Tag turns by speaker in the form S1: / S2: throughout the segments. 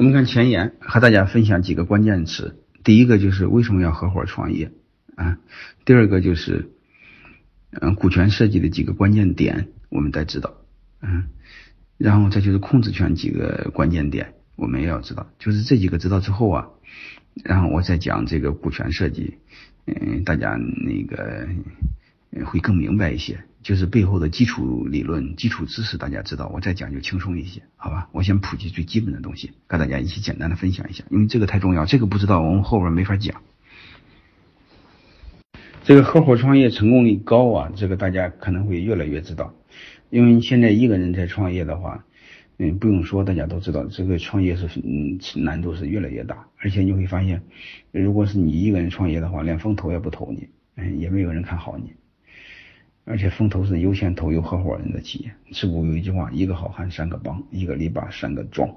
S1: 我们看前言，和大家分享几个关键词。第一个就是为什么要合伙创业啊？第二个就是，嗯，股权设计的几个关键点，我们得知道，嗯，然后再就是控制权几个关键点，我们也要知道。就是这几个知道之后啊，然后我再讲这个股权设计，嗯，大家那个会更明白一些。就是背后的基础理论、基础知识，大家知道，我再讲就轻松一些，好吧？我先普及最基本的东西，跟大家一起简单的分享一下，因为这个太重要，这个不知道我们后边没法讲。这个合伙创业成功率高啊，这个大家可能会越来越知道，因为现在一个人在创业的话，嗯，不用说，大家都知道，这个创业是嗯难度是越来越大，而且你会发现，如果是你一个人创业的话，连风投也不投你，嗯，也没有人看好你。而且风投是优先投有合伙人的企业。自古有一句话：“一个好汉三个帮，一个篱笆三个桩。”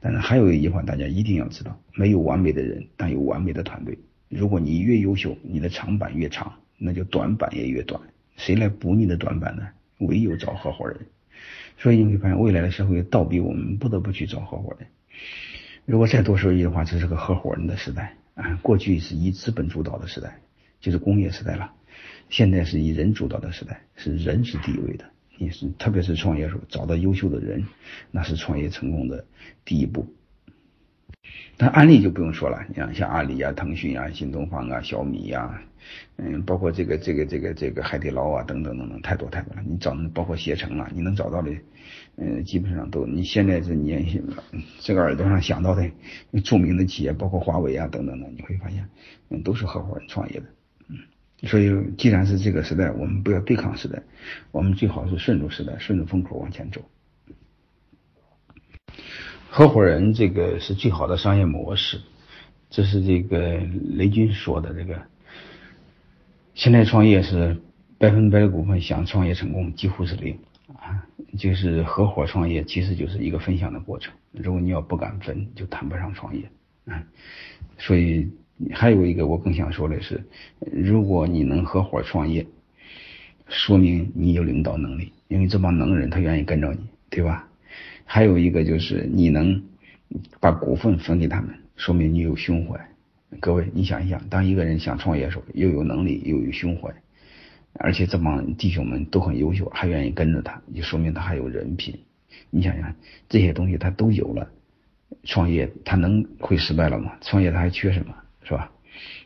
S1: 但是还有一句话，大家一定要知道：没有完美的人，但有完美的团队。如果你越优秀，你的长板越长，那就短板也越短。谁来补你的短板呢？唯有找合伙人。所以你会发现，未来的社会倒逼我们不得不去找合伙人。如果再多说一句话，这是个合伙人的时代啊！过去是以资本主导的时代，就是工业时代了。现在是以人主导的时代，是人是第一位的。你是特别是创业时候找到优秀的人，那是创业成功的第一步。但案例就不用说了，你像像阿里啊、腾讯啊、新东方啊、小米呀，嗯，包括这个这个这个这个海底捞啊等等等等，太多太多了。你找包括携程啊，你能找到的，嗯，基本上都。你现在是年轻这个耳朵上想到的著名的企业，包括华为啊等等的，你会发现，嗯，都是合伙人创业的。所以，既然是这个时代，我们不要对抗时代，我们最好是顺着时代，顺着风口往前走。合伙人这个是最好的商业模式，这是这个雷军说的。这个现在创业是百分百的股份，想创业成功几乎是零啊。就是合伙创业，其实就是一个分享的过程。如果你要不敢分，就谈不上创业啊。所以。还有一个我更想说的是，如果你能合伙创业，说明你有领导能力，因为这帮能人他愿意跟着你，对吧？还有一个就是你能把股份分给他们，说明你有胸怀。各位，你想一想，当一个人想创业的时候，又有能力又有胸怀，而且这帮弟兄们都很优秀，还愿意跟着他，就说明他还有人品。你想想，这些东西他都有了，创业他能会失败了吗？创业他还缺什么？是吧？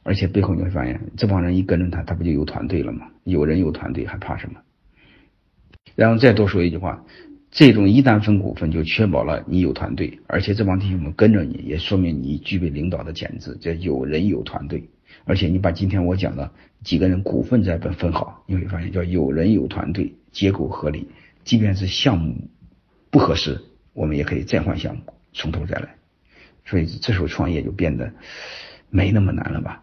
S1: 而且背后你会发现，这帮人一跟着他，他不就有团队了吗？有人有团队，还怕什么？然后再多说一句话，这种一旦分股份，就确保了你有团队，而且这帮弟兄们跟着你，也说明你具备领导的潜质，叫有人有团队。而且你把今天我讲的几个人股份再分分好，你会发现叫有人有团队，结构合理，即便是项目不合适，我们也可以再换项目，从头再来。所以这时候创业就变得。没那么难了吧？